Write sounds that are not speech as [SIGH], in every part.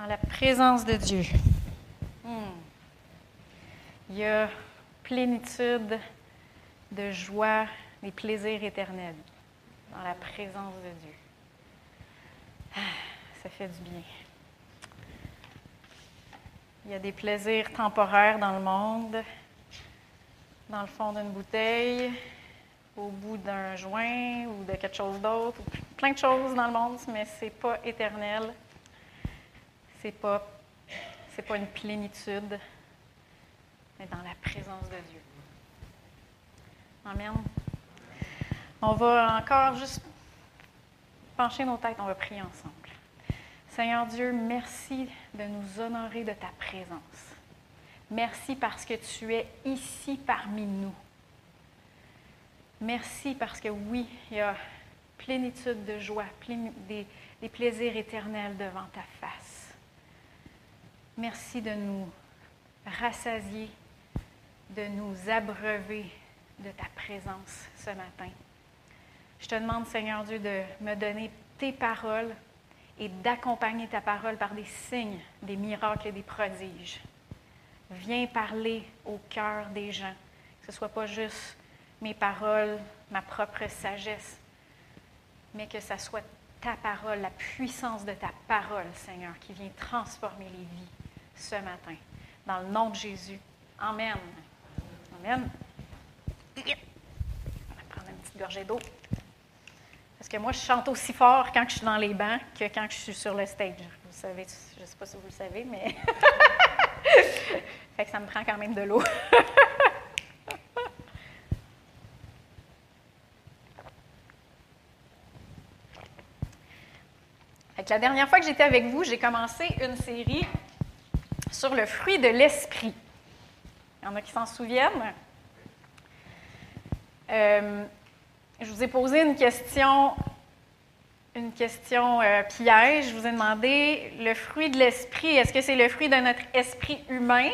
dans la présence de Dieu, hmm, il y a plénitude de joie, des plaisirs éternels dans la présence de Dieu. Ah, ça fait du bien. Il y a des plaisirs temporaires dans le monde, dans le fond d'une bouteille, au bout d'un joint ou de quelque chose d'autre, plein de choses dans le monde, mais ce n'est pas éternel. Ce n'est pas, pas une plénitude, mais dans la présence de Dieu. Amen. On va encore juste pencher nos têtes, on va prier ensemble. Seigneur Dieu, merci de nous honorer de ta présence. Merci parce que tu es ici parmi nous. Merci parce que oui, il y a plénitude de joie, des plaisirs éternels devant ta face. Merci de nous rassasier, de nous abreuver de ta présence ce matin. Je te demande, Seigneur Dieu, de me donner tes paroles et d'accompagner ta parole par des signes, des miracles et des prodiges. Viens parler au cœur des gens, que ce ne soit pas juste mes paroles, ma propre sagesse, mais que ce soit ta parole, la puissance de ta parole, Seigneur, qui vient transformer les vies ce matin. Dans le nom de Jésus. Amen. Amen. On va prendre une petite gorgée d'eau. Parce que moi, je chante aussi fort quand je suis dans les bancs que quand je suis sur le stage. Vous savez, je ne sais pas si vous le savez, mais. [LAUGHS] fait que ça me prend quand même de l'eau. [LAUGHS] la dernière fois que j'étais avec vous, j'ai commencé une série sur le fruit de l'esprit. Il y en a qui s'en souviennent. Euh, je vous ai posé une question, une question euh, piège. Je vous ai demandé le fruit de l'esprit, est-ce que c'est le fruit de notre esprit humain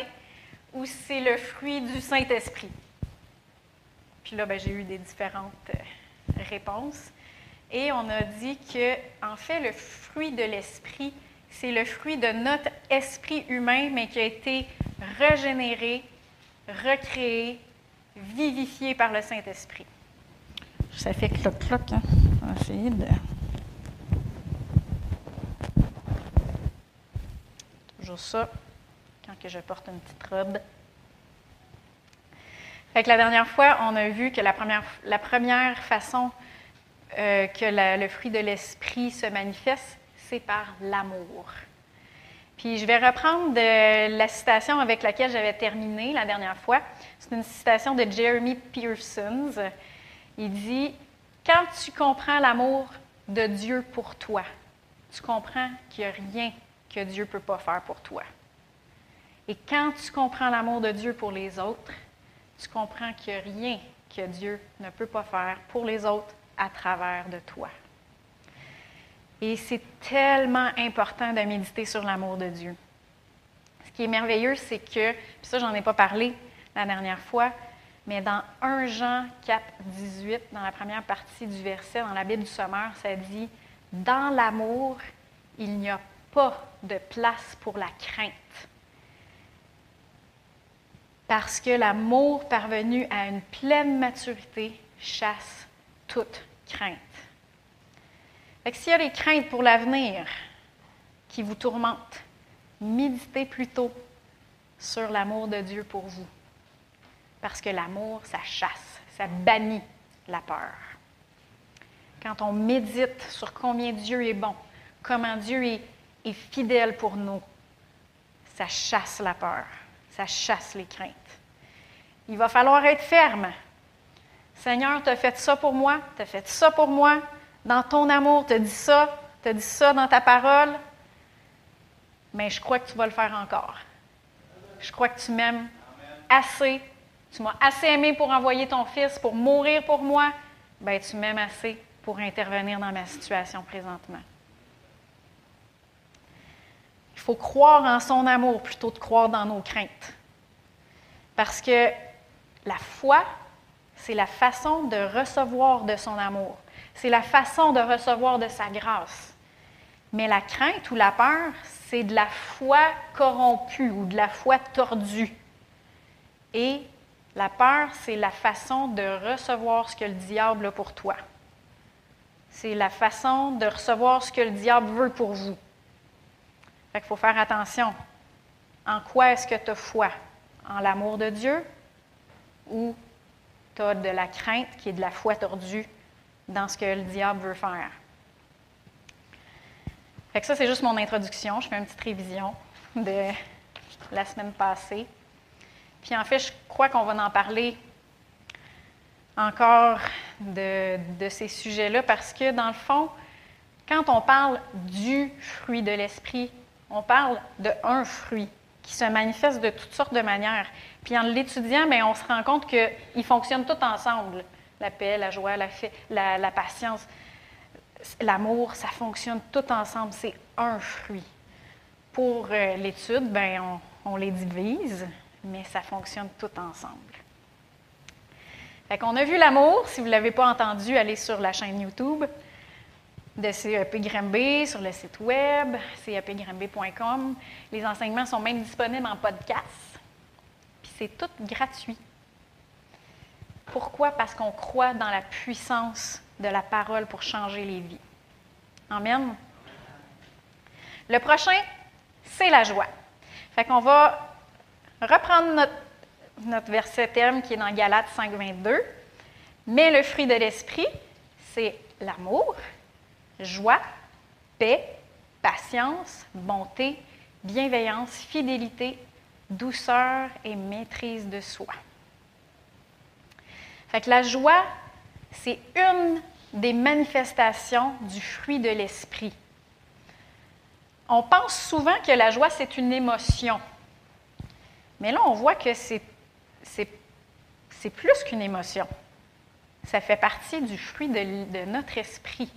ou c'est le fruit du Saint-Esprit? Puis là, ben, j'ai eu des différentes euh, réponses. Et on a dit que, en fait, le fruit de l'esprit, c'est le fruit de notre esprit humain, mais qui a été régénéré, recréé, vivifié par le Saint-Esprit. Ça fait cloc-cloc. Hein? On va essayer de. Toujours ça, quand que je porte une petite robe. Fait que la dernière fois, on a vu que la première, la première façon euh, que le fruit de l'esprit se manifeste, c'est par l'amour. Puis je vais reprendre de la citation avec laquelle j'avais terminé la dernière fois. C'est une citation de Jeremy Pearson. Il dit, quand tu comprends l'amour de Dieu pour toi, tu comprends qu'il n'y a rien que Dieu ne peut pas faire pour toi. Et quand tu comprends l'amour de Dieu pour les autres, tu comprends qu'il n'y a rien que Dieu ne peut pas faire pour les autres à travers de toi. Et c'est tellement important de méditer sur l'amour de Dieu. Ce qui est merveilleux, c'est que, puis ça, j'en ai pas parlé la dernière fois, mais dans 1 Jean 4, 18, dans la première partie du verset, dans la Bible du Sommeur, ça dit Dans l'amour, il n'y a pas de place pour la crainte. Parce que l'amour parvenu à une pleine maturité chasse toute crainte. Fait s'il y a des craintes pour l'avenir qui vous tourmentent, méditez plutôt sur l'amour de Dieu pour vous. Parce que l'amour, ça chasse, ça bannit la peur. Quand on médite sur combien Dieu est bon, comment Dieu est, fidèle pour nous, ça chasse la peur, ça chasse les craintes. Il va falloir être ferme. Seigneur, tu as fait ça pour moi, tu as fait ça pour moi, dans ton amour, tu as dit ça, tu as dit ça dans ta parole, mais je crois que tu vas le faire encore. Je crois que tu m'aimes assez tu m'as assez aimé pour envoyer ton fils, pour mourir pour moi. Ben, tu m'aimes assez pour intervenir dans ma situation présentement. Il faut croire en son amour plutôt que croire dans nos craintes. Parce que la foi, c'est la façon de recevoir de son amour. C'est la façon de recevoir de sa grâce. Mais la crainte ou la peur, c'est de la foi corrompue ou de la foi tordue. Et la peur, c'est la façon de recevoir ce que le diable a pour toi. C'est la façon de recevoir ce que le diable veut pour vous. Il faut faire attention. En quoi est-ce que tu as foi? En l'amour de Dieu ou tu as de la crainte qui est de la foi tordue? Dans ce que le diable veut faire? Fait que ça, c'est juste mon introduction. Je fais une petite révision de la semaine passée. Puis en fait, je crois qu'on va en parler encore de, ces sujets-là parce que dans le fond, quand on parle du fruit de l'esprit, on parle de un fruit qui se manifeste de toutes sortes de manières. Puis en l'étudiant, bien, on se rend compte qu'ils fonctionnent tous ensemble. La paix, la joie, la, la, la patience, l'amour, ça fonctionne tout ensemble. C'est un fruit. Pour euh, l'étude, ben, on, les divise, mais ça fonctionne tout ensemble. Fait qu'on a vu l'amour. Si vous ne l'avez pas entendu, allez sur la chaîne YouTube de CEP sur le site web, cepgrimby.com. Les enseignements sont même disponibles en podcast. Puis c'est tout gratuit. Pourquoi? Parce qu'on croit dans la puissance de la parole pour changer les vies. Amen. Le prochain, c'est la joie. Fait qu'on va reprendre notre, verset terme qui est dans Galates 5, 22. Mais le fruit de l'esprit, c'est l'amour, joie, paix, patience, bonté, bienveillance, fidélité, douceur et maîtrise de soi. Fait que la joie, c'est une des manifestations du fruit de l'esprit. On pense souvent que la joie, c'est une émotion. Mais là, on voit que c'est, plus qu'une émotion. Ça fait partie du fruit de, de notre esprit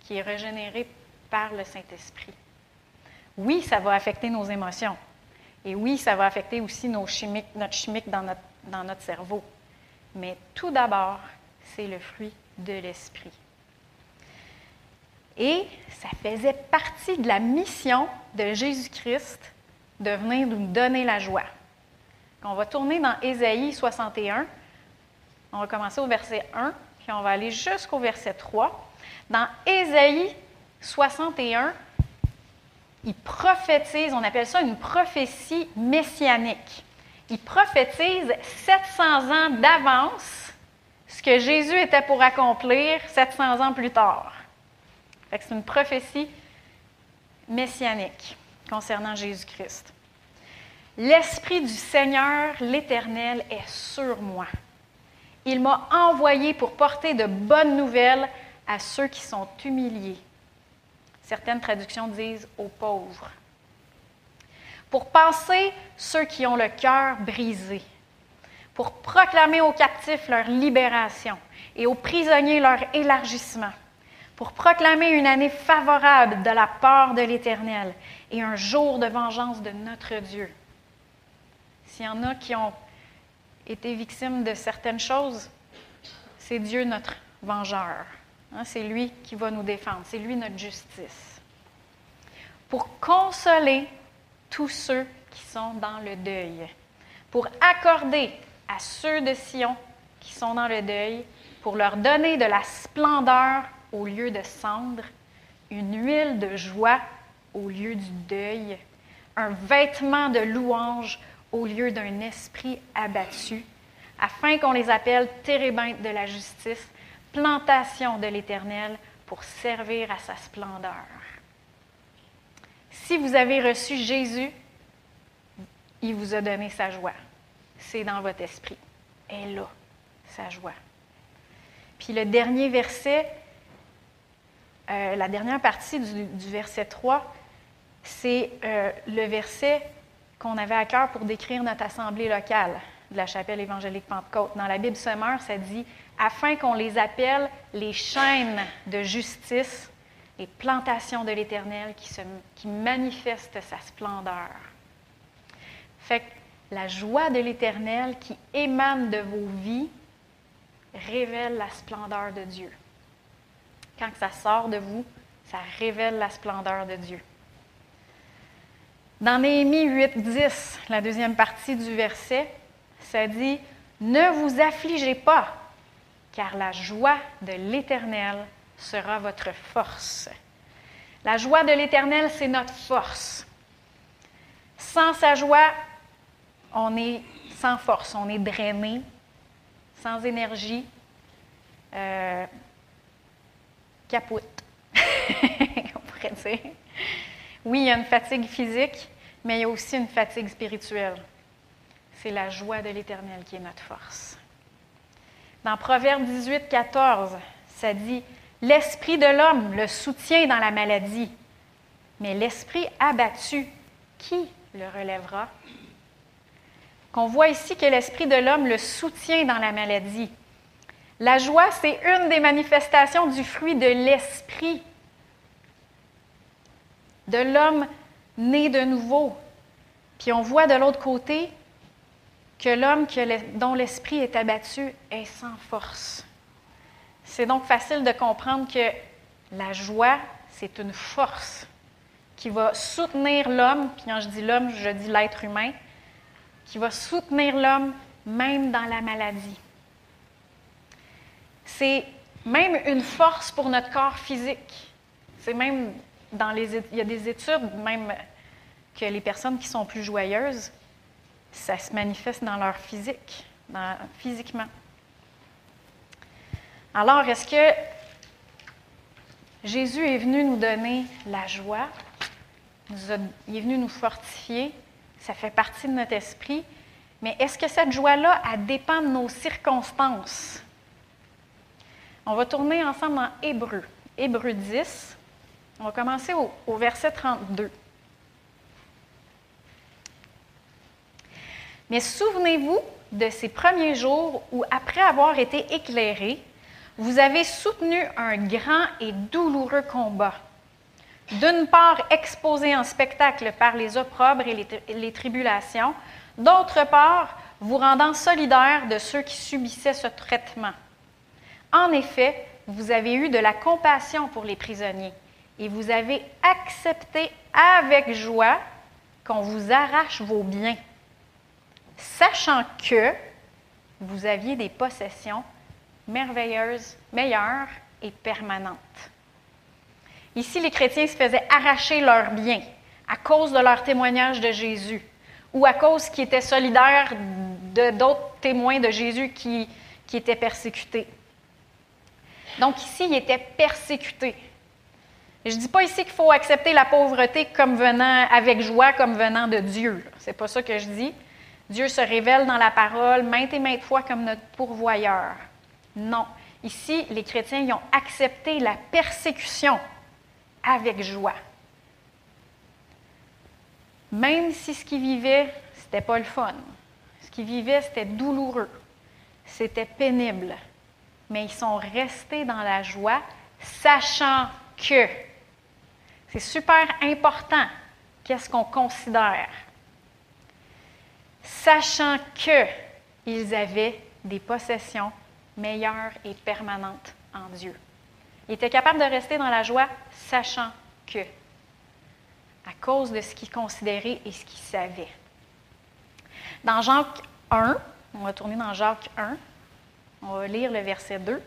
qui est régénéré par le Saint-Esprit. Oui, ça va affecter nos émotions. Et oui, ça va affecter aussi nos chimiques, notre chimique dans notre, dans notre cerveau. Mais tout d'abord, c'est le fruit de l'Esprit. Et ça faisait partie de la mission de Jésus-Christ de venir nous donner la joie. On va tourner dans Ésaïe 61. On va commencer au verset 1, puis on va aller jusqu'au verset 3. Dans Ésaïe 61, il prophétise, on appelle ça une prophétie messianique. Il prophétise 700 ans d'avance ce que Jésus était pour accomplir 700 ans plus tard. C'est une prophétie messianique concernant Jésus-Christ. L'Esprit du Seigneur, l'Éternel, est sur moi. Il m'a envoyé pour porter de bonnes nouvelles à ceux qui sont humiliés. Certaines traductions disent aux pauvres. Pour passer ceux qui ont le cœur brisé. Pour proclamer aux captifs leur libération et aux prisonniers leur élargissement pour proclamer une année favorable de la part de l'Éternel et un jour de vengeance de notre Dieu. S'il y en a qui ont été victimes de certaines choses, c'est Dieu notre vengeur. Hein, c'est lui qui va nous défendre, c'est lui notre justice. Pour consoler tous ceux qui sont dans le deuil, pour accorder à ceux de Sion qui sont dans le deuil, pour leur donner de la splendeur au lieu de cendre, une huile de joie au lieu du deuil, un vêtement de louange au lieu d'un esprit abattu, afin qu'on les appelle térébintes de la justice, plantation de l'Éternel pour servir à sa splendeur. Si vous avez reçu Jésus, il vous a donné sa joie. C'est dans votre esprit. Et là, sa joie. Puis le dernier verset, euh, la dernière partie du, verset 3, c'est euh, le verset qu'on avait à cœur pour décrire notre assemblée locale de la chapelle évangélique Pentecôte. Dans la Bible sommaire, ça dit afin qu'on les appelle les chaînes de justice, les plantations de l'Éternel qui, manifestent sa splendeur. Fait que la joie de l'Éternel qui émane de vos vies révèle la splendeur de Dieu quand ça sort de vous, Ça révèle la splendeur de Dieu. Dans Néhémie 8, 10, la deuxième partie du verset, ça dit Ne vous affligez pas, car la joie de l'Éternel sera votre force. La joie de l'Éternel, c'est notre force. Sans sa joie, on est sans force, on est drainé, sans énergie, euh, capote, [LAUGHS] on pourrait dire. Oui, il y a une fatigue physique, mais il y a aussi une fatigue spirituelle. C'est la joie de l'Éternel qui est notre force. Dans Proverbe 18, 14, ça dit L'esprit de l'homme le soutient dans la maladie, mais l'esprit abattu, qui le relèvera? Qu'on voit ici que l'esprit de l'homme le soutient dans la maladie. La joie, c'est une des manifestations du fruit de l'esprit de l'homme né de nouveau. Puis on voit de l'autre côté que l'homme dont l'esprit est abattu est sans force. C'est donc facile de comprendre que la joie, c'est une force qui va soutenir l'homme, puis quand je dis l'homme, je dis l'être humain, qui va soutenir l'homme même dans la maladie. C'est même une force pour notre corps physique. C'est même il y a des études même que les personnes qui sont plus joyeuses, ça se manifeste dans leur physique, physiquement. Alors, est-ce que Jésus est venu nous donner la joie? il est venu nous fortifier. Ça fait partie de notre esprit. Mais est-ce que cette joie-là, elle dépend de nos circonstances? On va tourner ensemble en Hébreu. Hébreu 10. On va commencer au, verset 32. Mais souvenez-vous de ces premiers jours où, après avoir été éclairés, vous avez soutenu un grand et douloureux combat. D'une part, exposé en spectacle par les opprobres et les, les tribulations, d'autre part, vous rendant solidaire de ceux qui subissaient ce traitement. En effet, vous avez eu de la compassion pour les prisonniers et vous avez accepté avec joie qu'on vous arrache vos biens, sachant que vous aviez des possessions merveilleuses, meilleures et permanentes. Ici, les chrétiens se faisaient arracher leurs biens à cause de leur témoignage de Jésus ou à cause qu'ils étaient solidaires de d'autres témoins de Jésus qui, qui étaient persécutés. Donc ici, ils étaient persécutés je ne dis pas ici qu'il faut accepter la pauvreté comme venant avec joie, comme venant de Dieu. Ce n'est pas ça que je dis. Dieu se révèle dans la parole maintes et maintes fois comme notre pourvoyeur. Non. Ici, les chrétiens ils ont accepté la persécution avec joie. Même si ce qu'ils vivaient, ce n'était pas le fun. Ce qu'ils vivaient, c'était douloureux. C'était pénible. Mais ils sont restés dans la joie, sachant que c'est super important qu'est-ce qu'on considère. Sachant qu'ils avaient des possessions meilleures et permanentes en Dieu. Ils étaient capables de rester dans la joie, sachant que, à cause de ce qu'ils considéraient et ce qu'ils savaient. Dans Jacques 1, on va tourner dans Jacques 1, on va lire le verset 2.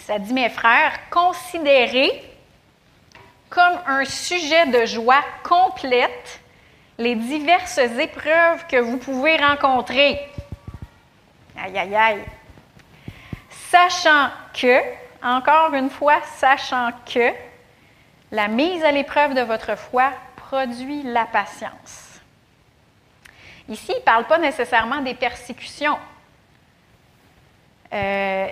Ça dit, mes frères, considérez comme un sujet de joie complète les diverses épreuves que vous pouvez rencontrer. Aïe, aïe, aïe. Sachant que, encore une fois, sachant que la mise à l'épreuve de votre foi produit la patience. Ici, il ne parle pas nécessairement des persécutions. Euh,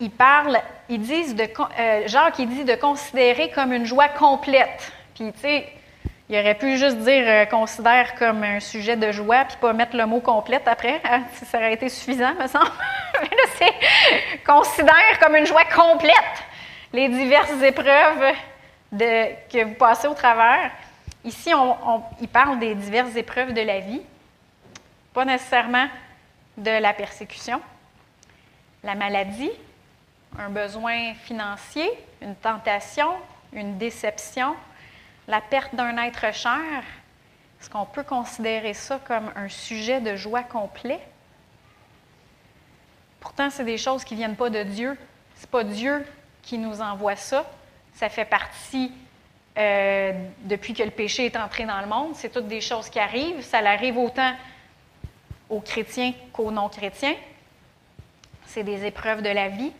ils parlent, ils disent de, euh, Jacques, il dit de considérer comme une joie complète. Puis, tu sais, il aurait pu juste dire euh, considère comme un sujet de joie, puis pas mettre le mot complète après. Hein, ça aurait été suffisant, me semble. [LAUGHS] Mais là, c'est considère comme une joie complète les diverses épreuves que vous passez au travers. Ici, on, il parle des diverses épreuves de la vie, pas nécessairement de la persécution. la maladie, un besoin financier, une tentation, une déception, la perte d'un être cher, est-ce qu'on peut considérer ça comme un sujet de joie complet? Pourtant, c'est des choses qui ne viennent pas de Dieu. Ce n'est pas Dieu qui nous envoie ça. Ça fait partie, euh, depuis que le péché est entré dans le monde, c'est toutes des choses qui arrivent. Ça arrive autant aux chrétiens qu'aux non-chrétiens. C'est des épreuves de la vie.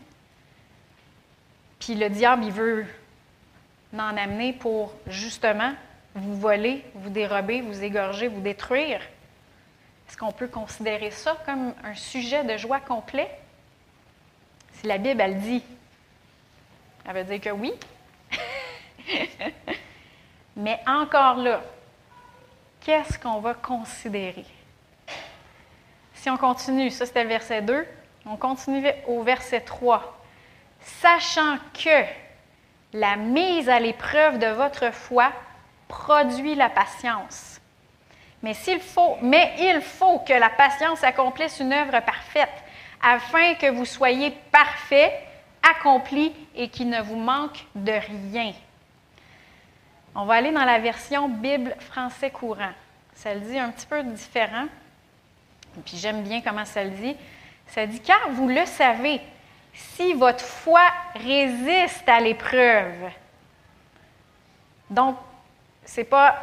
Puis le diable, il veut en amener pour justement vous voler, vous dérober, vous égorger, vous détruire? Est-ce qu'on peut considérer ça comme un sujet de joie complet? Si la Bible, elle dit, elle veut dire que oui. [LAUGHS] Mais encore là, qu'est-ce qu'on va considérer? Si on continue, ça c'était le verset 2, on continue au verset 3. Sachant que la mise à l'épreuve de votre foi produit la patience. Mais, s'il faut, mais il faut que la patience accomplisse une œuvre parfaite, afin que vous soyez parfait, accompli et qu'il ne vous manque de rien. On va aller dans la version Bible français courant. Ça le dit un petit peu différent. Puis j'aime bien comment ça le dit. Ça dit car vous le savez, si votre foi résiste à l'épreuve. Donc, ce n'est pas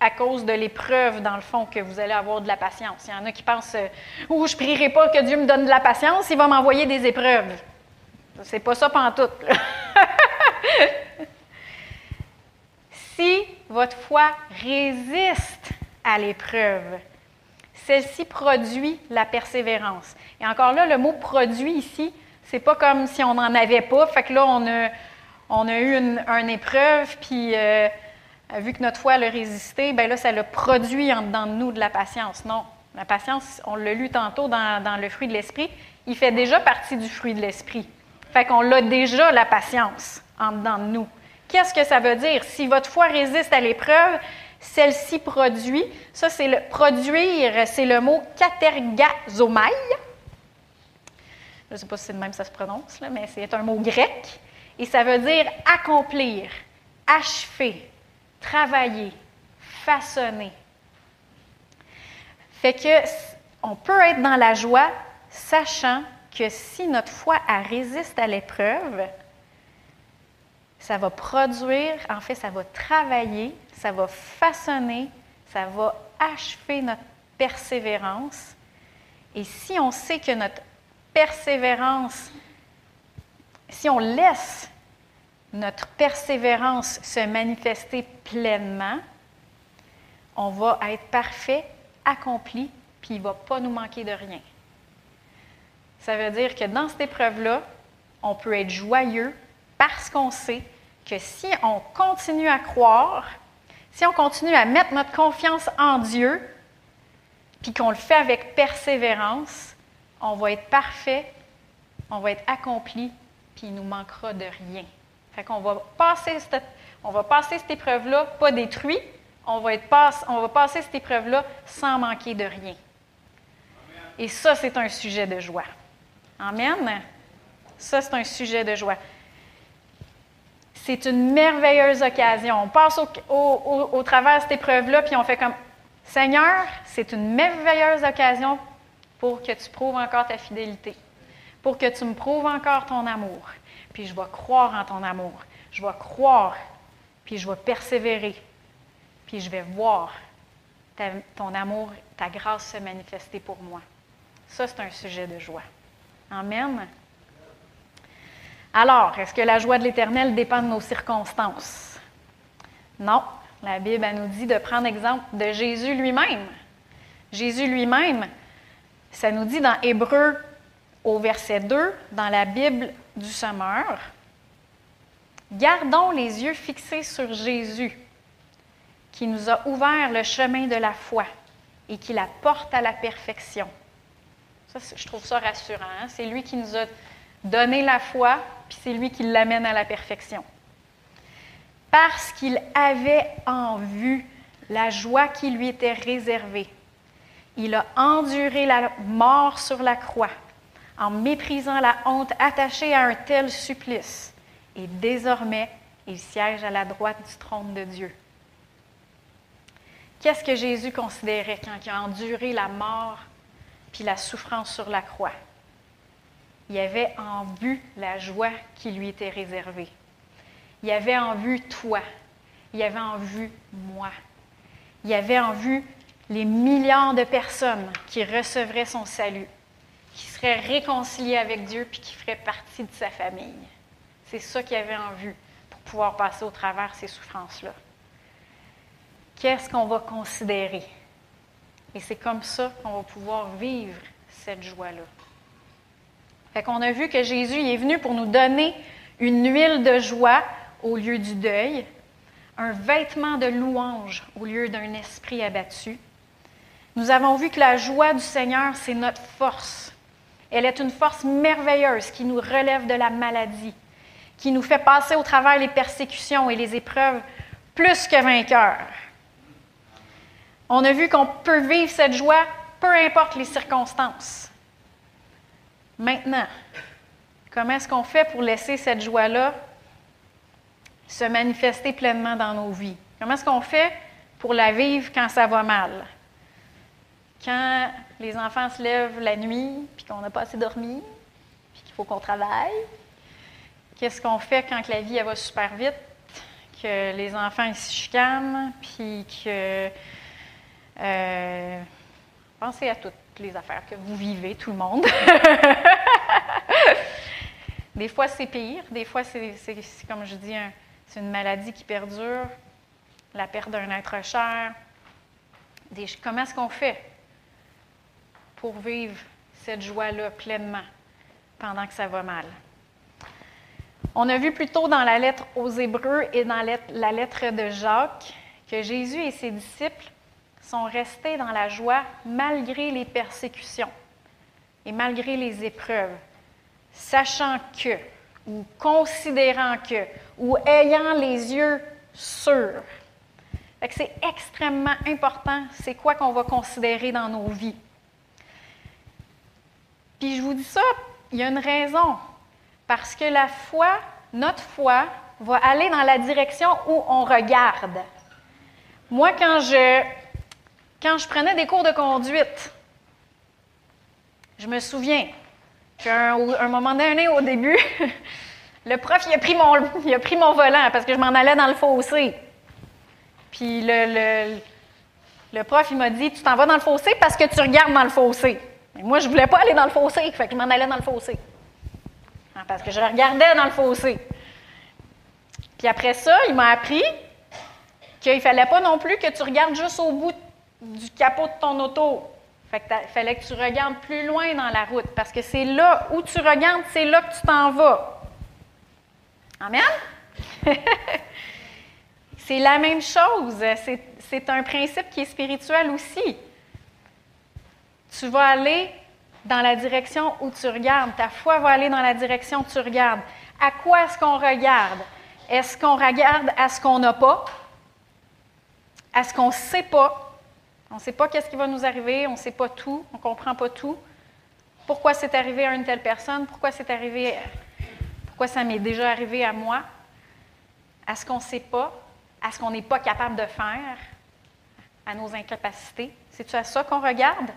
à cause de l'épreuve, dans le fond, que vous allez avoir de la patience. Il y en a qui pensent euh, Ou je ne prierai pas que Dieu me donne de la patience, il va m'envoyer des épreuves. C'est pas ça pantoute. [LAUGHS] si votre foi résiste à l'épreuve, celle-ci produit la persévérance. Et encore là, le mot produit ici, c'est pas comme si on n'en avait pas. Fait que là, on a, on a eu une, épreuve, puis euh, vu que notre foi a résisté, bien là, ça le produit en dedans de nous de la patience. Non. La patience, on l'a lu tantôt dans, dans le fruit de l'esprit, il fait déjà partie du fruit de l'esprit. Fait qu'on l'a déjà, la patience, en dedans de nous. Qu'est-ce que ça veut dire? Si votre foi résiste à l'épreuve, celle-ci produit. Ça, c'est le produire, c'est le mot katergazomai. Je ne sais pas si c'est de même ça se prononce, mais c'est un mot grec. Et ça veut dire accomplir, achever, travailler, façonner. Fait que on peut être dans la joie, sachant que si notre foi résiste à l'épreuve, ça va produire, en fait, ça va travailler, ça va façonner, ça va achever notre persévérance. Et si on sait que notre persévérance, si on laisse notre persévérance se manifester pleinement, on va être parfait, accompli, puis il ne va pas nous manquer de rien. Ça veut dire que dans cette épreuve-là, on peut être joyeux parce qu'on sait que si on continue à croire, si on continue à mettre notre confiance en Dieu, puis qu'on le fait avec persévérance, on va être parfait, on va être accompli, puis il nous manquera de rien. Fait qu'on va passer cette, on va passer cette épreuve-là pas détruit, on va, être on va passer cette épreuve-là sans manquer de rien. Et ça, c'est un sujet de joie. Amen. Ça, c'est un sujet de joie. C'est une merveilleuse occasion. On passe au, travers de cette épreuve-là, puis on fait comme Seigneur, c'est une merveilleuse occasion pour que tu prouves encore ta fidélité, pour que tu me prouves encore ton amour. Puis je vais croire en ton amour. Je vais croire, puis je vais persévérer, puis je vais voir ton amour, ta grâce se manifester pour moi. Ça, c'est un sujet de joie. Amen. Alors, est-ce que la joie de l'Éternel dépend de nos circonstances? Non. La Bible nous dit de prendre exemple de Jésus lui-même. Jésus lui-même, ça nous dit dans Hébreu au verset 2, dans la Bible du Sommeur, Gardons les yeux fixés sur Jésus, qui nous a ouvert le chemin de la foi et qui la porte à la perfection. Je trouve ça rassurant. Hein? C'est lui qui nous a donné la foi, puis c'est lui qui l'amène à la perfection. Parce qu'il avait en vue la joie qui lui était réservée. Il a enduré la mort sur la croix, en méprisant la honte attachée à un tel supplice. Et désormais, il siège à la droite du trône de Dieu. Qu'est-ce que Jésus considérait quand il a enduré la mort puis la souffrance sur la croix? Il avait en vue la joie qui lui était réservée. Il avait en vue toi. Il avait en vue moi. Il avait en vue les milliards de personnes qui recevraient son salut, qui seraient réconciliées avec Dieu puis qui feraient partie de sa famille. C'est ça qu'il avait en vue pour pouvoir passer au travers ces souffrances-là. Qu'est-ce qu'on va considérer? Et c'est comme ça qu'on va pouvoir vivre cette joie-là. Fait qu'on a vu que Jésus est venu pour nous donner une huile de joie au lieu du deuil, un vêtement de louange au lieu d'un esprit abattu. Nous avons vu que la joie du Seigneur, c'est notre force. Elle est une force merveilleuse qui nous relève de la maladie, qui nous fait passer au travers les persécutions et les épreuves plus que vainqueurs. On a vu qu'on peut vivre cette joie peu importe les circonstances. Maintenant, comment est-ce qu'on fait pour laisser cette joie-là se manifester pleinement dans nos vies? Comment est-ce qu'on fait pour la vivre quand ça va mal? Quand les enfants se lèvent la nuit, puis qu'on n'a pas assez dormi, puis qu'il faut qu'on travaille, qu'est-ce qu'on fait quand la vie va super vite, que les enfants se chicanent, puis que... Euh, pensez à toutes les affaires que vous vivez, tout le monde. [LAUGHS] des fois, c'est pire. Des fois, c'est, comme je dis, c'est une maladie qui perdure, la perte d'un être cher. comment est-ce qu'on fait pour vivre cette joie-là pleinement pendant que ça va mal? On a vu plus tôt dans la lettre aux Hébreux et dans la lettre de Jacques que Jésus et ses disciples sont restés dans la joie malgré les persécutions et malgré les épreuves, sachant que, ou considérant que, ou ayant les yeux sûrs. C'est extrêmement important, c'est quoi qu'on va considérer dans nos vies. Puis je vous dis ça, il y a une raison. Parce que la foi, notre foi, va aller dans la direction où on regarde. Moi, quand je quand je prenais des cours de conduite, je me souviens qu'à un, moment donné, au début, [LAUGHS] le prof, il a, pris mon, il a pris mon volant parce que je m'en allais dans le fossé. Puis le, le, prof, il m'a dit Tu t'en vas dans le fossé parce que tu regardes dans le fossé. moi, je ne voulais pas aller dans le fossé, fait que je m'en allais dans le fossé. Ah, parce que je regardais dans le fossé. Puis après ça, il m'a appris qu'il ne fallait pas non plus que tu regardes juste au bout du capot de ton auto. Fait il fallait que tu regardes plus loin dans la route parce que c'est là où tu regardes, c'est là que tu t'en vas. Amen? [LAUGHS] c'est la même chose. C'est un principe qui est spirituel aussi. Tu vas aller dans la direction où tu regardes. Ta foi va aller dans la direction où tu regardes. À quoi est-ce qu'on regarde? Est-ce qu'on regarde à ce qu'on n'a pas? À ce qu'on ne sait pas? On ne sait pas qu'est-ce qui va nous arriver, on ne sait pas tout, on ne comprend pas tout. Pourquoi c'est arrivé à une telle personne? Pourquoi c'est arrivé? Pourquoi ça m'est déjà arrivé à moi? À ce qu'on ne sait pas, à ce qu'on n'est pas capable de faire, à nos incapacités? C'est-tu à ça qu'on regarde?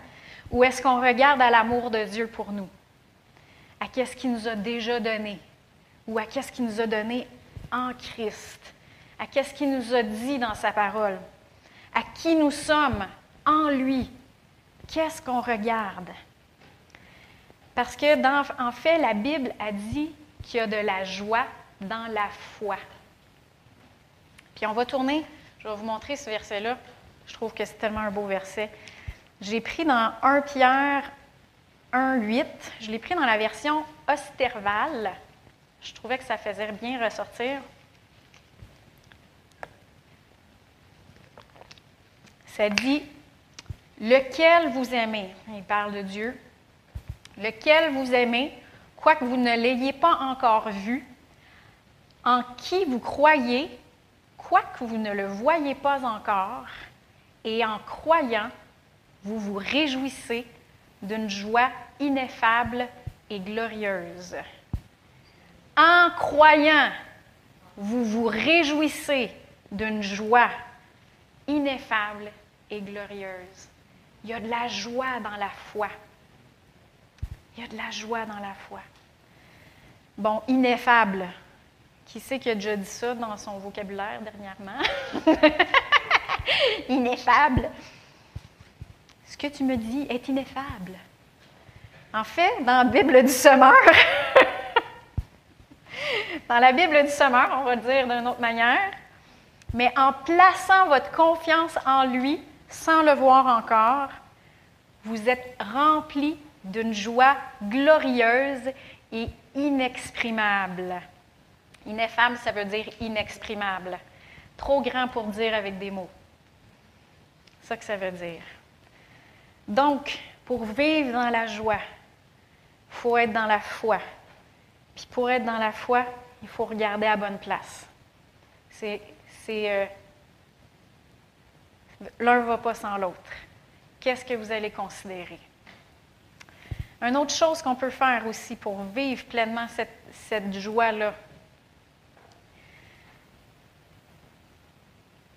Ou est-ce qu'on regarde à l'amour de Dieu pour nous? À qu'est-ce qu'il nous a déjà donné? Ou à qu'est-ce qu'il nous a donné en Christ? À qu'est-ce qu'il nous a dit dans sa parole? À qui nous sommes? En lui, qu'est-ce qu'on regarde? Parce que, en fait, la Bible a dit qu'il y a de la joie dans la foi. Puis on va tourner, je vais vous montrer ce verset-là. Je trouve que c'est tellement un beau verset. J'ai pris dans 1 Pierre 1, 8, je l'ai pris dans la version Osterval. Je trouvais que ça faisait bien ressortir. Ça dit lequel vous aimez, il parle de Dieu, lequel vous aimez, quoique vous ne l'ayez pas encore vu, en qui vous croyez, quoique vous ne le voyez pas encore, et en croyant, vous vous réjouissez d'une joie ineffable et glorieuse. En croyant, vous vous réjouissez d'une joie ineffable et glorieuse. Il y a de la joie dans la foi. Il y a de la joie dans la foi. Bon, ineffable. Qui sait qui a déjà dit ça dans son vocabulaire dernièrement? [LAUGHS] ineffable. Ce que tu me dis est ineffable. En fait, dans la Bible du Sommeur, [LAUGHS] dans la Bible du Sommeur, on va le dire d'une autre manière, mais en plaçant votre confiance en lui sans le voir encore, vous êtes rempli d'une joie glorieuse et inexprimable. Ineffable, ça veut dire inexprimable. Trop grand pour dire avec des mots. C'est ça que ça veut dire. Donc, pour vivre dans la joie, il faut être dans la foi. Puis pour être dans la foi, il faut regarder à bonne place. C'est, euh, l'un ne va pas sans l'autre. Qu'est-ce que vous allez considérer? Une autre chose qu'on peut faire aussi pour vivre pleinement cette, joie-là,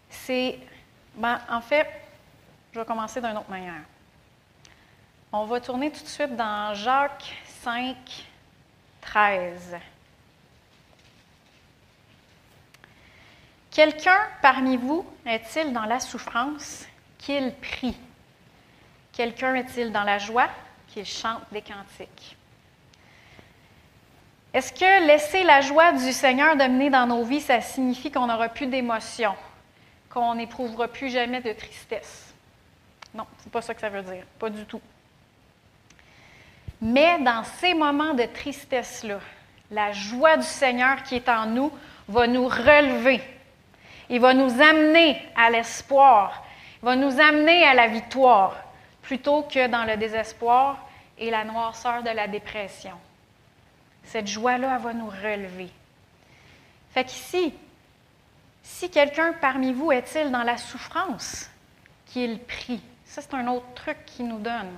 c'est, ben, en fait, je vais commencer d'une autre manière. On va tourner tout de suite dans Jacques 5, 13. Quelqu'un parmi vous est-il dans la souffrance qu'il prie? Quelqu'un est-il dans la joie qu'il chante des cantiques? Est-ce que laisser la joie du Seigneur dominer dans nos vies, ça signifie qu'on n'aura plus d'émotions, qu'on n'éprouvera plus jamais de tristesse? Non, c'est pas ça que ça veut dire, pas du tout. Mais dans ces moments de tristesse-là, la joie du Seigneur qui est en nous va nous relever. Il va nous amener à l'espoir. Il va nous amener à la victoire plutôt que dans le désespoir et la noirceur de la dépression. Cette joie-là, va nous relever. Fait qu'ici, si quelqu'un parmi vous est-il dans la souffrance, qu'il prie. Ça, c'est un autre truc qu'il nous donne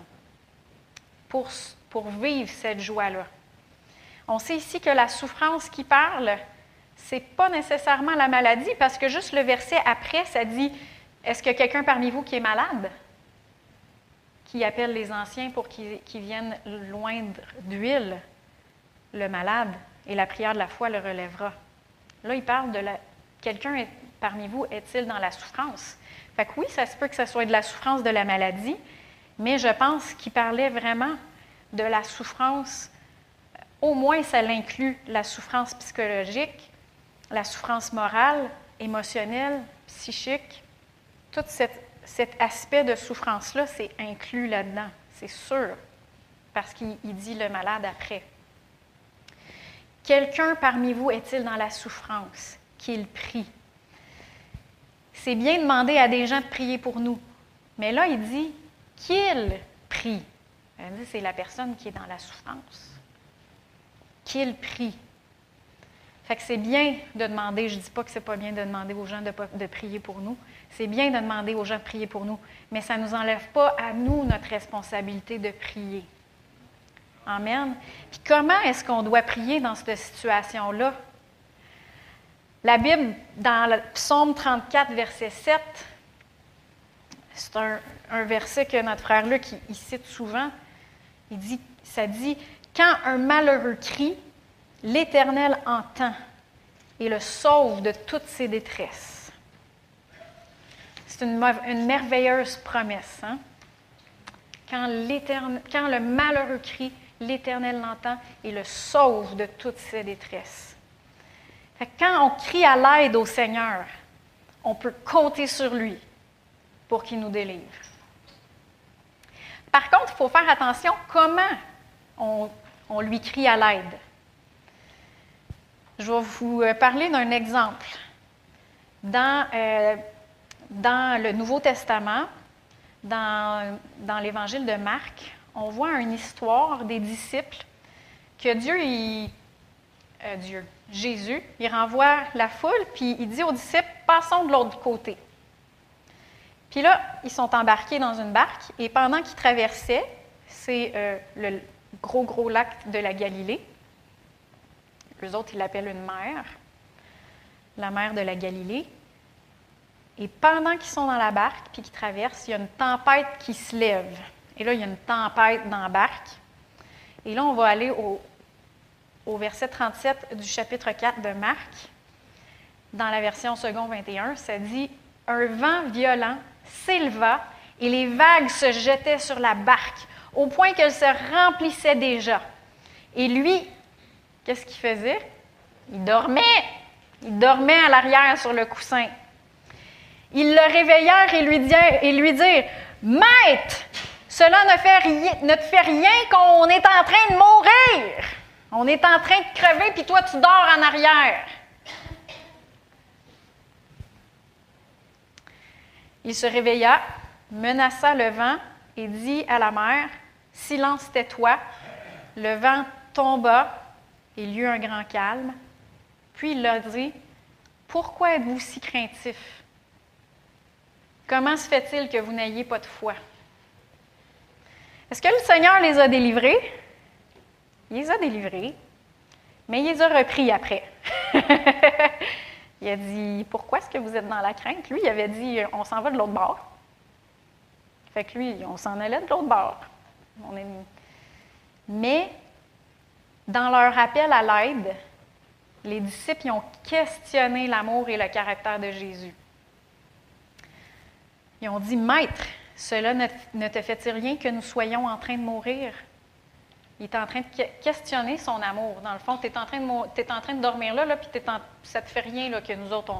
pour pour vivre cette joie-là. On sait ici que la souffrance qui parle, c'est pas nécessairement la maladie, parce que juste le verset après, ça dit Est-ce que quelqu'un parmi vous qui est malade Qui appelle les anciens pour qu'ils viennent loindre d'huile le malade, et la prière de la foi le relèvera? Là, il parle de la. Quelqu'un parmi vous est-il dans la souffrance? Fait que oui, ça se peut que ce soit de la souffrance de la maladie, mais je pense qu'il parlait vraiment de la souffrance, au moins ça l'inclut la souffrance psychologique, la souffrance morale, émotionnelle, psychique. Tout cet, aspect de souffrance-là, c'est inclus là-dedans, c'est sûr, parce qu'il dit le malade après. Quelqu'un parmi vous est-il dans la souffrance qu'il prie? C'est bien demander à des gens de prier pour nous, mais là, il dit qu'il prie c'est la personne qui est dans la souffrance, qu'il prie. Fait que c'est bien de demander, je ne dis pas que c'est pas bien de demander aux gens de, prier pour nous, c'est bien de demander aux gens de prier pour nous, mais ça ne nous enlève pas à nous notre responsabilité de prier. Amen. Puis comment est-ce qu'on doit prier dans cette situation-là? La Bible, dans le psaume 34, verset 7, c'est un, verset que notre frère Luc il cite souvent. Il dit, ça dit, quand un malheureux crie, l'Éternel entend et le sauve de toutes ses détresses. C'est une, merveilleuse promesse. Hein? Quand, quand le malheureux crie, l'Éternel l'entend et le sauve de toutes ses détresses. quand on crie à l'aide au Seigneur, on peut compter sur lui pour qu'il nous délivre. Par contre, il faut faire attention comment on, lui crie à l'aide. Je vais vous euh, parler d'un exemple. Dans, euh, le Nouveau Testament, dans, l'Évangile de Marc, on voit une histoire des disciples que Dieu, euh, Dieu, Jésus, il renvoie la foule, puis il dit aux disciples, passons de l'autre côté. Puis là, ils sont embarqués dans une barque et pendant qu'ils traversaient, c'est euh, gros, gros lac de la Galilée. Eux autres, ils l'appellent une mer, la mer de la Galilée. Et pendant qu'ils sont dans la barque puis qu'ils traversent, il y a une tempête qui se lève. Et là, il y a une tempête dans la barque. Et là, on va aller au, au verset 37 du chapitre 4 de Marc. Dans la version second 21, ça dit Un vent violent s'éleva et les vagues se jetaient sur la barque au point qu'elle se remplissait déjà. Et lui, qu'est-ce qu'il faisait? Il dormait. Il dormait à l'arrière sur le coussin. Ils le réveillèrent et lui, dirent, et Maître, cela ne, ne te fait rien qu'on est en train de mourir. On est en train de crever, puis toi, tu dors en arrière. Il se réveilla, menaça le vent et dit à la mer Silence, tais-toi. Le vent tomba il y eut un grand calme. Puis il leur dit Pourquoi êtes-vous si craintifs? Comment se fait-il que vous n'ayez pas de foi? Est-ce que le Seigneur les a délivrés? Il les a délivrés, mais il les a repris après. [LAUGHS] il a dit Pourquoi est-ce que vous êtes dans la crainte Lui, il avait dit On s'en va de l'autre bord. Fait que lui, on s'en allait de l'autre bord. Mais dans leur appel à l'aide, les disciples ont questionné l'amour et le caractère de Jésus. Ils ont dit, Maître, cela ne te fait-il rien que nous soyons en train de mourir? Il est en train de questionner son amour. Dans le fond, tu es, en train de dormir là, puis ça ne te fait rien là, que nous autres,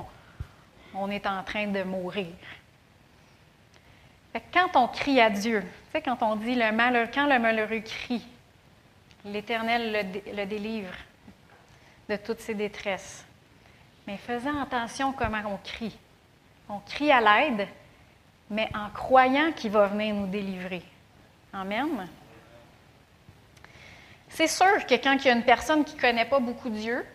on, est en train de mourir quand on crie à Dieu, quand on dit le malheur, quand le malheureux crie, l'Éternel le, délivre de toutes ses détresses. Mais faisant attention comment on crie. On crie à l'aide, mais en croyant qu'il va venir nous délivrer. Amen. C'est sûr que quand il y a une personne qui ne connaît pas beaucoup Dieu,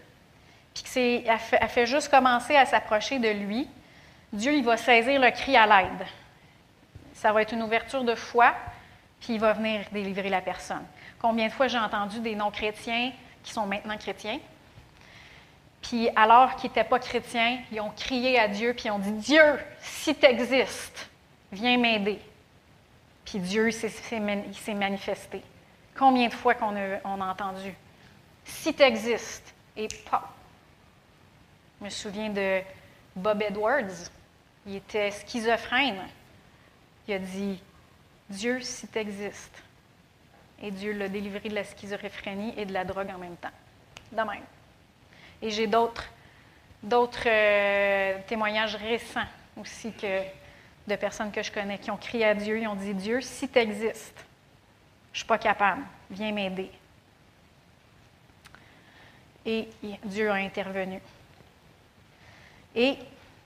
puis qu'elle fait, fait juste commencer à s'approcher de lui, Dieu il va saisir le cri à l'aide ça va être une ouverture de foi, puis il va venir délivrer la personne. Combien de fois j'ai entendu des non-chrétiens qui sont maintenant chrétiens, puis alors qu'ils n'étaient pas chrétiens, ils ont crié à Dieu, puis ont dit Dieu, si tu existes, viens m'aider. Puis Dieu s'est manifesté. Combien de fois qu'on a, on a entendu Si tu existes, et pas. Je me souviens de Bob Edwards. Il était schizophrène. Il a dit Dieu, si tu existes. Et Dieu l'a délivré de la schizophrénie et de la drogue en même temps. De même. Et j'ai d'autres, euh, témoignages récents aussi que, de personnes que je connais qui ont crié à Dieu, ils ont dit Dieu, si tu existes, je ne suis pas capable, viens m'aider. Et Dieu a intervenu. Et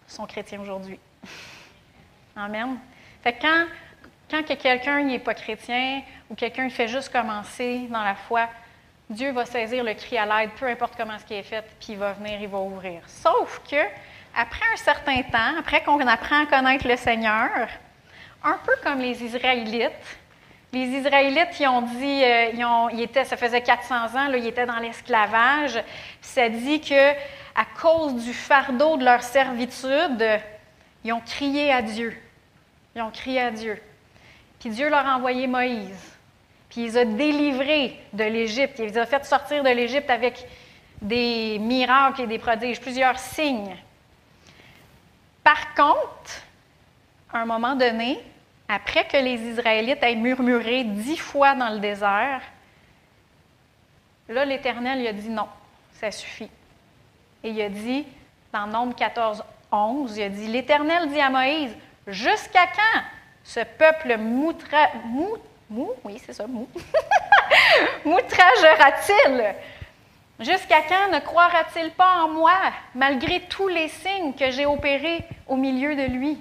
sont chrétiens aujourd'hui. [LAUGHS] Amen quand, quand quelqu'un n'est pas chrétien ou quelqu'un fait juste commencer dans la foi, Dieu va saisir le cri à l'aide, peu importe comment ce qui est fait, puis il va venir, il va ouvrir. Sauf que, après un certain temps, après qu'on apprend à connaître le Seigneur, un peu comme les Israélites, les Israélites, ils ont dit, euh, étaient, ça faisait 400 ans, là, ils étaient dans l'esclavage. Ça dit que à cause du fardeau de leur servitude, ils ont crié à Dieu. Ils ont crié à Dieu. Dieu leur a envoyé Moïse. Puis il les a délivrés de l'Égypte. Il les a fait sortir de l'Égypte avec des miracles et des prodiges, plusieurs signes. Par contre, à un moment donné, après que les Israélites aient murmuré dix fois dans le désert, là, l'Éternel lui a dit non, ça suffit. Et il a dit, dans Nombre 14, 11, il a dit L'Éternel dit à Moïse Jusqu'à quand ce peuple moutra, mou, mou, oui, c'est ça, mou, [LAUGHS] moutragera-t-il? Jusqu'à quand ne croira-t-il pas en moi, malgré tous les signes que j'ai opérés au milieu de lui?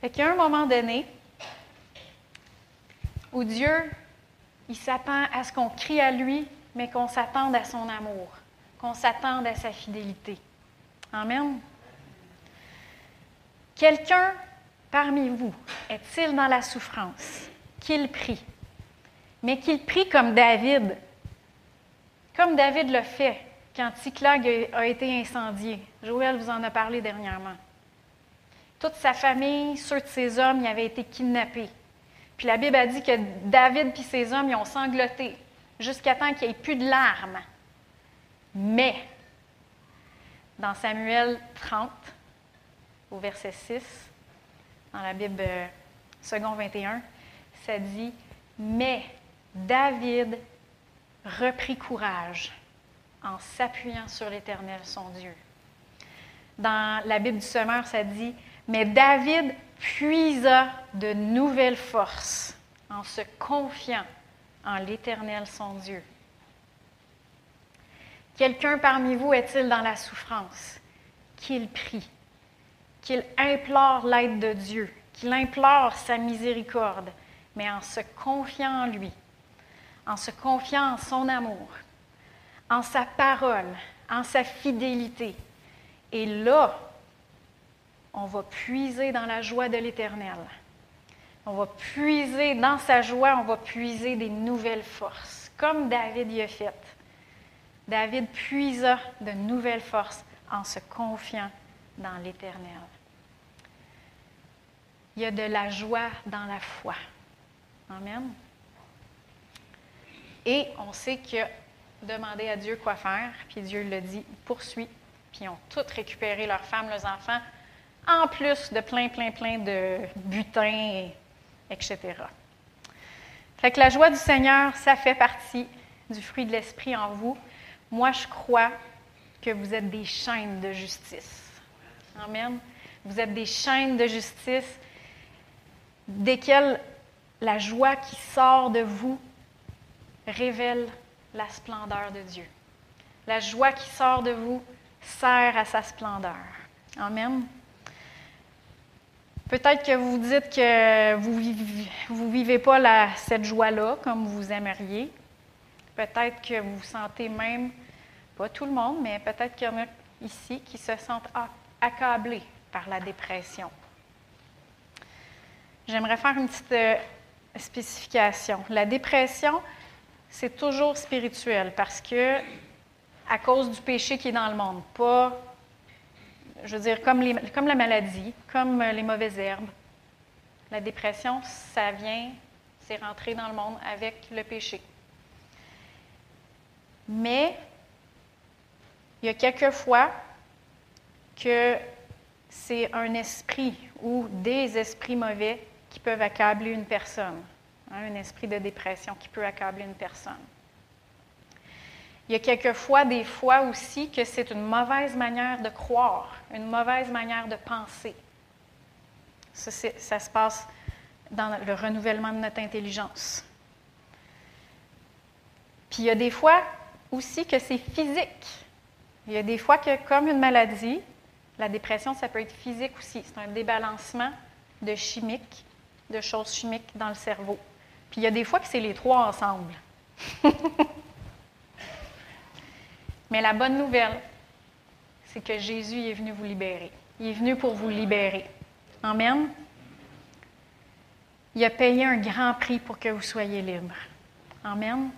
Fait qu'il y a un moment donné où Dieu, il s'attend à ce qu'on crie à lui, mais qu'on s'attende à son amour, qu'on s'attende à sa fidélité. Amen. Quelqu'un parmi vous est-il dans la souffrance? Qu'il prie? mais qu'il prie comme David, comme David le fait quand Ticlag a été incendié. Joël vous en a parlé dernièrement. Toute sa famille, ceux de ses hommes, y avaient été kidnappés. Puis la Bible a dit que David et ses hommes, ils ont sangloté jusqu'à temps qu'il n'y ait plus de larmes. Mais, dans Samuel 30, au verset 6, dans la Bible euh, second 21, ça dit Mais David reprit courage en s'appuyant sur l'Éternel, son Dieu. Dans la Bible du Semeur, ça dit Mais David puisa de nouvelles forces en se confiant en l'Éternel, son Dieu. Quelqu'un parmi vous est-il dans la souffrance? Qu'il prie, qu'il implore l'aide de Dieu, qu'il implore sa miséricorde, mais en se confiant en lui, en se confiant en son amour, en sa parole, en sa fidélité. Et là, on va puiser dans la joie de l'Éternel. On va puiser dans sa joie, on va puiser des nouvelles forces, comme David y a fait. David puisa de nouvelles forces en se confiant dans l'Éternel. Il y a de la joie dans la foi. Amen. Et on sait que demander à Dieu quoi faire, puis Dieu le dit, poursuit, puis ils ont tous récupéré leurs femmes, leurs enfants, en plus de plein, plein, plein de butin, etc. Fait que la joie du Seigneur, ça fait partie du fruit de l'Esprit en vous. Moi, je crois que vous êtes des chaînes de justice. Amen. Vous êtes des chaînes de justice desquelles la joie qui sort de vous révèle la splendeur de Dieu. La joie qui sort de vous sert à sa splendeur. Amen. Peut-être que vous dites que vous ne vivez, pas cette joie-là comme vous aimeriez. Peut-être que vous vous sentez même, pas tout le monde, mais peut-être qu'il y en a ici qui se sentent accablés par la dépression. J'aimerais faire une petite euh, spécification. La dépression, c'est toujours spirituel parce que, à cause du péché qui est dans le monde, pas, je veux dire, comme, comme la maladie, comme les mauvaises herbes. La dépression, ça vient, c'est rentré dans le monde avec le péché. Mais il y a quelques fois que c'est un esprit ou des esprits mauvais qui peuvent accabler une personne. Hein, un esprit de dépression qui peut accabler une personne. Il y a quelquefois des fois aussi que c'est une mauvaise manière de croire, une mauvaise manière de penser. Ça, ça se passe dans le renouvellement de notre intelligence. Puis il y a des fois aussi que c'est physique. Il y a des fois que, comme une maladie, la dépression, ça peut être physique aussi. C'est un débalancement de chimiques, de choses chimiques dans le cerveau. Puis il y a des fois que c'est les trois ensemble. [LAUGHS] Mais la bonne nouvelle, c'est que Jésus est venu vous libérer. Il est venu pour vous libérer. Amen. Il a payé un grand prix pour que vous soyez libre. Amen.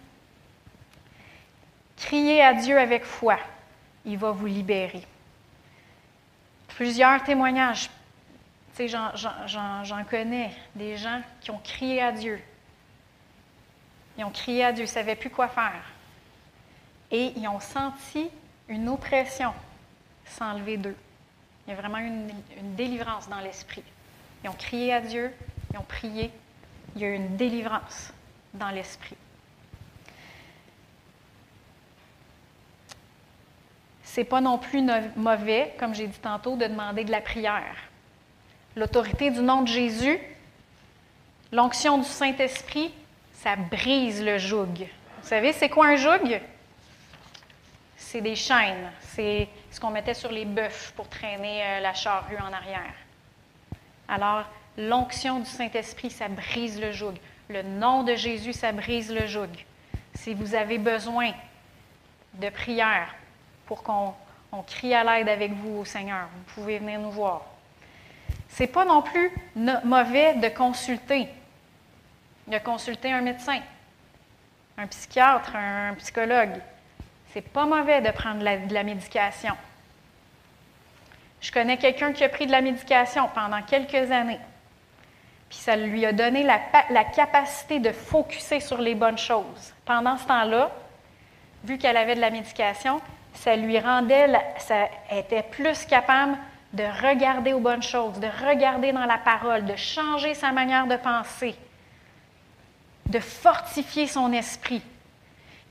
Criez à Dieu avec foi. Il va vous libérer. Plusieurs témoignages. J'en connais des gens qui ont crié à Dieu, ils ont crié à Dieu, ils ne savaient plus quoi faire. Et ils ont senti une oppression s'enlever d'eux. Il y a vraiment une, une délivrance dans l'esprit. Ils ont crié à Dieu, ils ont prié. Il y a une délivrance dans l'esprit. C'est pas non plus mauvais, comme j'ai dit tantôt, de demander de la prière. L'autorité du nom de Jésus, l'onction du Saint-Esprit, ça brise le joug. Vous savez, c'est quoi un joug? C'est des chaînes. C'est ce qu'on mettait sur les bœufs pour traîner euh, la charrue en arrière. Alors, l'onction du Saint-Esprit, ça brise le joug. Le nom de Jésus, ça brise le joug. Si vous avez besoin de prière pour qu'on crie à l'aide avec vous Seigneur, vous pouvez venir nous voir. C'est pas non plus mauvais de consulter de consulter un médecin. un psychiatre, un psychologue. C'est pas mauvais de prendre de la, médication. Je connais quelqu'un qui a pris de la médication pendant quelques années. Puis ça lui a donné la, la capacité de focuser sur les bonnes choses. Pendant ce temps-là, vu qu'elle avait de la médication, ça lui rendait, ça était plus capable de regarder aux bonnes choses, de regarder dans la parole, de changer sa manière de penser, de fortifier son esprit.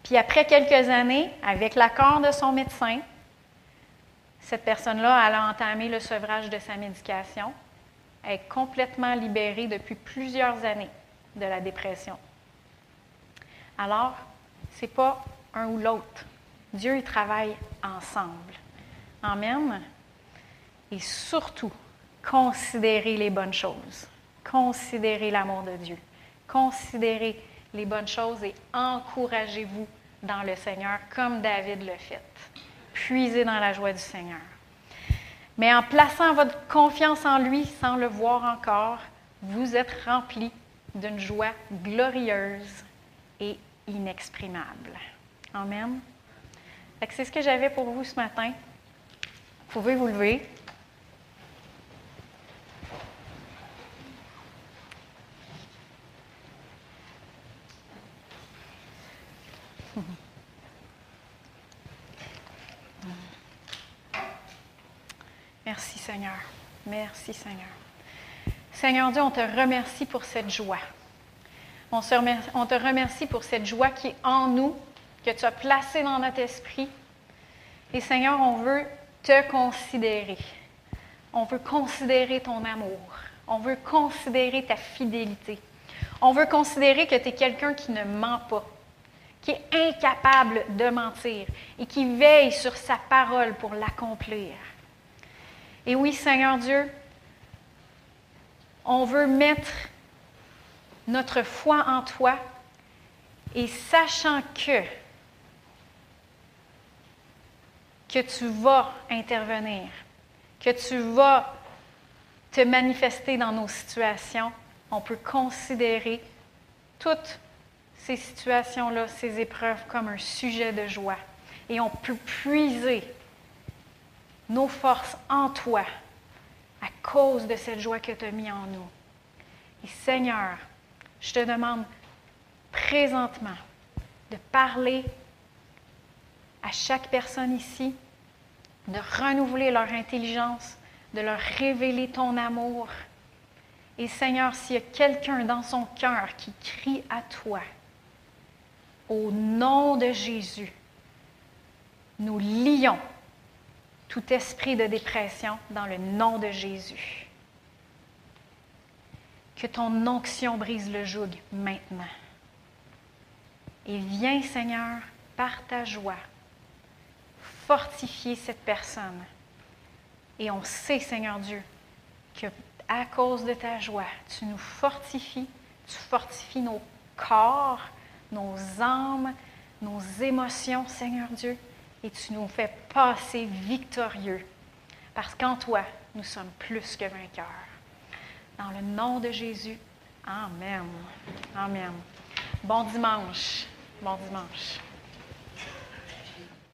Puis après quelques années, avec l'accord de son médecin, cette personne-là, elle a entamé le sevrage de sa médication. Elle est complètement libérée depuis plusieurs années de la dépression. Alors, ce n'est pas un ou l'autre. Dieu, il travaille ensemble. Amen. Et surtout, considérez les bonnes choses. Considérez l'amour de Dieu. Considérez les bonnes choses et encouragez-vous dans le Seigneur comme David le fait. Puisez dans la joie du Seigneur. Mais en plaçant votre confiance en lui sans le voir encore, vous êtes rempli d'une joie glorieuse et inexprimable. Amen. C'est ce que j'avais pour vous ce matin. Vous pouvez vous lever. [LAUGHS] Merci Seigneur. Merci Seigneur. Seigneur Dieu, on te remercie pour cette joie. On, te remercie pour cette joie qui est en nous que tu as placé dans notre esprit. Et Seigneur, on veut te considérer. On veut considérer ton amour. On veut considérer ta fidélité. On veut considérer que tu es quelqu'un qui ne ment pas, qui est incapable de mentir et qui veille sur sa parole pour l'accomplir. Et oui, Seigneur Dieu, on veut mettre notre foi en toi et sachant que que tu vas intervenir, que tu vas te manifester dans nos situations, on peut considérer toutes ces situations-là, ces épreuves comme un sujet de joie. Et on peut puiser nos forces en toi à cause de cette joie que tu as mis en nous. Et Seigneur, je te demande présentement de parler à chaque personne ici de renouveler leur intelligence, de leur révéler ton amour. Et Seigneur, s'il y a quelqu'un dans son cœur qui crie à toi, au nom de Jésus, nous lions tout esprit de dépression dans le nom de Jésus. Que ton onction brise le joug maintenant. Et viens, Seigneur, par ta joie, fortifier cette personne. Et on sait, Seigneur Dieu, que à cause de ta joie, tu nous fortifies, tu fortifies nos corps, nos âmes, nos émotions, Seigneur Dieu, et tu nous fais passer victorieux. Parce qu'en toi, nous sommes plus que vainqueurs. Dans le nom de Jésus, Amen. Amen. Bon dimanche. Bon dimanche.